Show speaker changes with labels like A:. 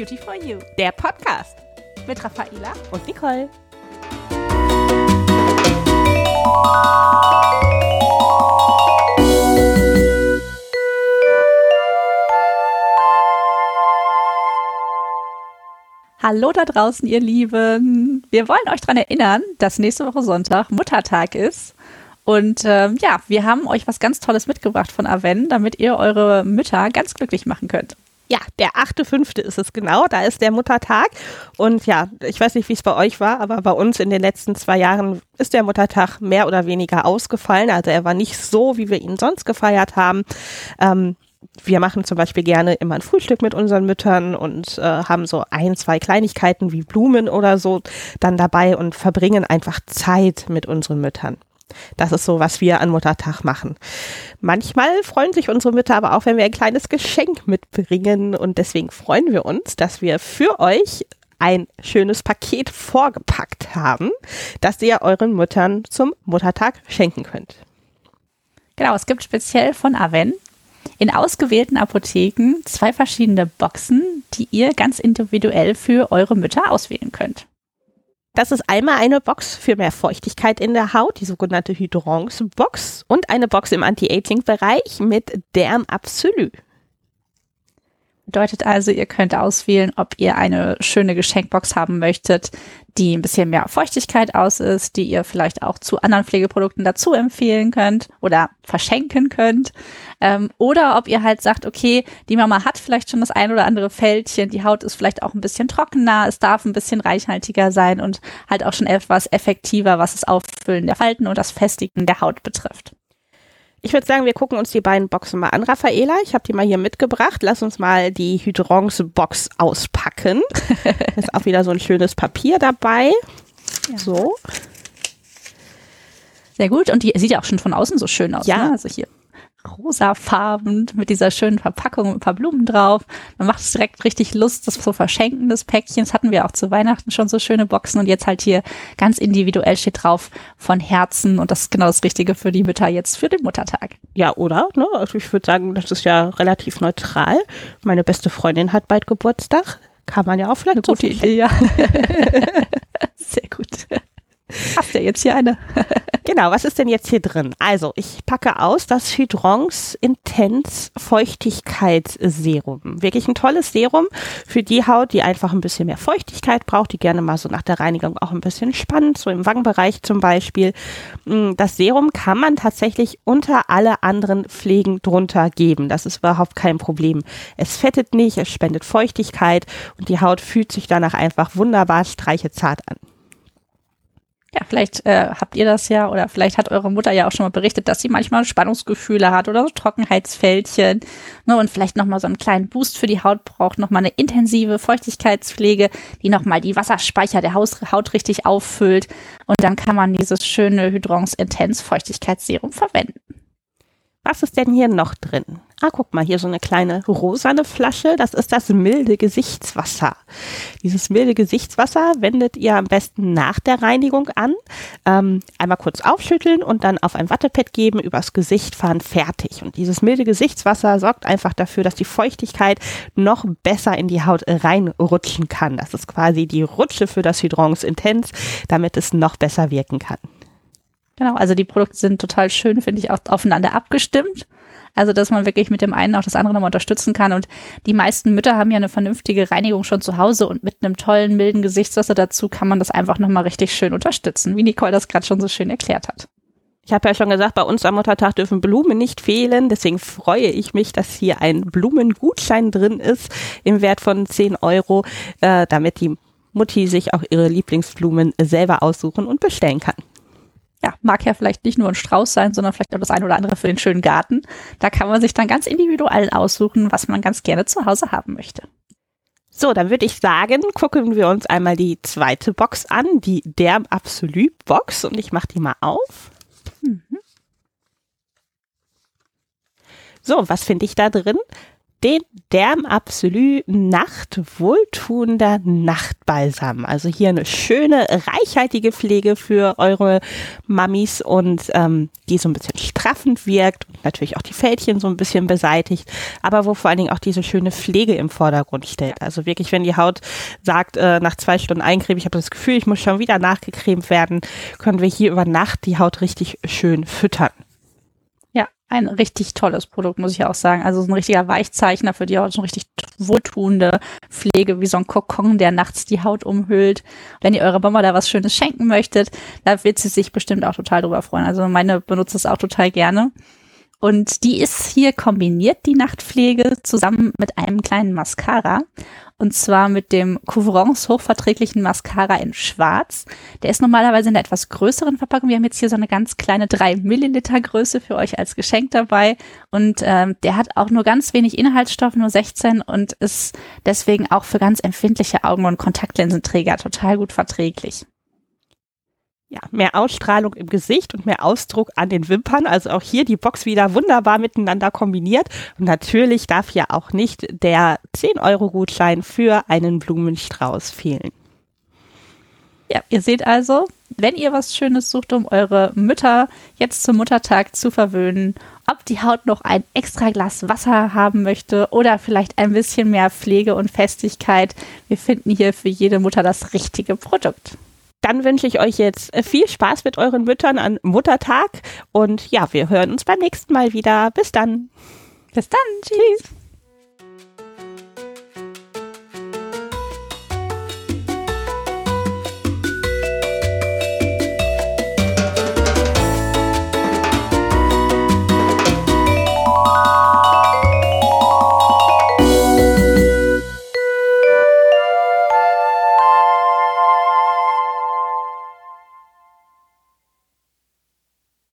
A: Beauty for You,
B: Der Podcast
A: mit Raffaela.
B: und Nicole.
A: Hallo da draußen, ihr Lieben. Wir wollen euch daran erinnern, dass nächste Woche Sonntag Muttertag ist. Und ähm, ja, wir haben euch was ganz Tolles mitgebracht von Aven, damit ihr eure Mütter ganz glücklich machen könnt.
B: Ja, der 8.5. ist es genau, da ist der Muttertag. Und ja, ich weiß nicht, wie es bei euch war, aber bei uns in den letzten zwei Jahren ist der Muttertag mehr oder weniger ausgefallen. Also er war nicht so, wie wir ihn sonst gefeiert haben. Ähm, wir machen zum Beispiel gerne immer ein Frühstück mit unseren Müttern und äh, haben so ein, zwei Kleinigkeiten wie Blumen oder so dann dabei und verbringen einfach Zeit mit unseren Müttern. Das ist so, was wir an Muttertag machen. Manchmal freuen sich unsere Mütter aber auch, wenn wir ein kleines Geschenk mitbringen und deswegen freuen wir uns, dass wir für euch ein schönes Paket vorgepackt haben, das ihr euren Müttern zum Muttertag schenken könnt.
A: Genau, es gibt speziell von Aven in ausgewählten Apotheken zwei verschiedene Boxen, die ihr ganz individuell für eure Mütter auswählen könnt.
B: Das ist einmal eine Box für mehr Feuchtigkeit in der Haut, die sogenannte Hydrance Box und eine Box im Anti-Aging-Bereich mit Derm Absolu.
A: Bedeutet also, ihr könnt auswählen, ob ihr eine schöne Geschenkbox haben möchtet, die ein bisschen mehr Feuchtigkeit aus ist, die ihr vielleicht auch zu anderen Pflegeprodukten dazu empfehlen könnt oder verschenken könnt. Ähm, oder ob ihr halt sagt, okay, die Mama hat vielleicht schon das ein oder andere Fältchen, die Haut ist vielleicht auch ein bisschen trockener, es darf ein bisschen reichhaltiger sein und halt auch schon etwas effektiver, was das Auffüllen der Falten und das Festigen der Haut betrifft.
B: Ich würde sagen, wir gucken uns die beiden Boxen mal an, Raffaela. Ich habe die mal hier mitgebracht. Lass uns mal die Hydrance Box auspacken. ist auch wieder so ein schönes Papier dabei.
A: Ja.
B: So.
A: Sehr gut. Und die sieht ja auch schon von außen so schön aus.
B: Ja.
A: Ne? Also hier rosafarben mit dieser schönen Verpackung mit ein paar Blumen drauf. Man macht es direkt richtig Lust, das zu verschenken, das Päckchen. Das hatten wir auch zu Weihnachten schon so schöne Boxen und jetzt halt hier ganz individuell steht drauf von Herzen und das ist genau das Richtige für die Mütter jetzt für den Muttertag.
B: Ja, oder? Ne? Also ich würde sagen, das ist ja relativ neutral. Meine beste Freundin hat bald Geburtstag. Kann man ja auch vielleicht
A: Eine gute Idee, ja. Sehr gut. Hast ja jetzt hier eine.
B: Genau, was ist denn jetzt hier drin? Also, ich packe aus das Hydrance Intense Feuchtigkeitsserum. Wirklich ein tolles Serum für die Haut, die einfach ein bisschen mehr Feuchtigkeit braucht, die gerne mal so nach der Reinigung auch ein bisschen spannt, so im Wangenbereich zum Beispiel. Mm, Das Serum kann man tatsächlich unter alle anderen Pflegen drunter geben. Das ist überhaupt kein Problem. Es fettet nicht, es spendet Feuchtigkeit und die Haut fühlt sich danach einfach wunderbar streichezart an.
A: Ja, vielleicht äh, habt ihr das ja oder vielleicht hat eure Mutter ja auch schon mal berichtet, dass sie manchmal Spannungsgefühle hat oder so Trockenheitsfältchen ne, und vielleicht nochmal so einen kleinen Boost für die Haut braucht, nochmal eine intensive Feuchtigkeitspflege, die nochmal die Wasserspeicher der Haus Haut richtig auffüllt und dann kann man dieses schöne Hydrance Intense Feuchtigkeitsserum verwenden.
B: Was ist denn hier noch drin? Ah, guck mal, hier so eine kleine rosane Flasche. Das ist das milde Gesichtswasser. Dieses milde Gesichtswasser wendet ihr am besten nach der Reinigung an. Ähm, einmal kurz aufschütteln und dann auf ein Wattepad geben, übers Gesicht fahren, fertig. Und dieses milde Gesichtswasser sorgt einfach dafür, dass die Feuchtigkeit noch besser in die Haut reinrutschen kann. Das ist quasi die Rutsche für das Hydrance Intense, damit es noch besser wirken kann.
A: Genau, also die Produkte sind total schön, finde ich, auch aufeinander abgestimmt. Also, dass man wirklich mit dem einen auch das andere nochmal unterstützen kann. Und die meisten Mütter haben ja eine vernünftige Reinigung schon zu Hause und mit einem tollen, milden Gesichtswasser dazu kann man das einfach nochmal richtig schön unterstützen, wie Nicole das gerade schon so schön erklärt hat.
B: Ich habe ja schon gesagt, bei uns am Muttertag dürfen Blumen nicht fehlen. Deswegen freue ich mich, dass hier ein Blumengutschein drin ist im Wert von 10 Euro, äh, damit die Mutti sich auch ihre Lieblingsblumen selber aussuchen und bestellen kann.
A: Ja, mag ja vielleicht nicht nur ein Strauß sein, sondern vielleicht auch das eine oder andere für den schönen Garten. Da kann man sich dann ganz individuell aussuchen, was man ganz gerne zu Hause haben möchte.
B: So, dann würde ich sagen, gucken wir uns einmal die zweite Box an, die Derm Absolut Box und ich mache die mal auf. So, was finde ich da drin? Den Derm Absolu Nacht Wohltuender Nachtbalsam. Also hier eine schöne, reichhaltige Pflege für eure Mamis und ähm, die so ein bisschen straffend wirkt und natürlich auch die Fältchen so ein bisschen beseitigt, aber wo vor allen Dingen auch diese schöne Pflege im Vordergrund steht. Also wirklich, wenn die Haut sagt, äh, nach zwei Stunden Eincreme, ich habe das Gefühl, ich muss schon wieder nachgecremt werden, können wir hier über Nacht die Haut richtig schön füttern
A: ein richtig tolles Produkt, muss ich auch sagen. Also so ein richtiger Weichzeichner für die Haut, so eine richtig wohltuende Pflege, wie so ein Kokon, der nachts die Haut umhüllt. Wenn ihr eurer Mama da was Schönes schenken möchtet, da wird sie sich bestimmt auch total drüber freuen. Also meine benutzt es auch total gerne. Und die ist hier kombiniert, die Nachtpflege, zusammen mit einem kleinen Mascara. Und zwar mit dem Couvrance hochverträglichen Mascara in Schwarz. Der ist normalerweise in einer etwas größeren Verpackung. Wir haben jetzt hier so eine ganz kleine 3 Milliliter Größe für euch als Geschenk dabei. Und ähm, der hat auch nur ganz wenig Inhaltsstoff, nur 16 und ist deswegen auch für ganz empfindliche Augen- und Kontaktlinsenträger total gut verträglich
B: ja, mehr Ausstrahlung im Gesicht und mehr Ausdruck an den Wimpern. Also auch hier die Box wieder wunderbar miteinander kombiniert. Und natürlich darf ja auch nicht der 10-Euro-Gutschein für einen Blumenstrauß fehlen.
A: Ja, ihr seht also, wenn ihr was Schönes sucht, um eure Mütter jetzt zum Muttertag zu verwöhnen, ob die Haut noch ein extra Glas Wasser haben möchte oder vielleicht ein bisschen mehr Pflege und Festigkeit, wir finden hier für jede Mutter das richtige Produkt.
B: Dann wünsche ich euch jetzt äh, viel Spaß mit euren Müttern an Muttertag und ja, wir hören uns beim nächsten Mal wieder. Bis dann.
A: Bis dann. Tschüss.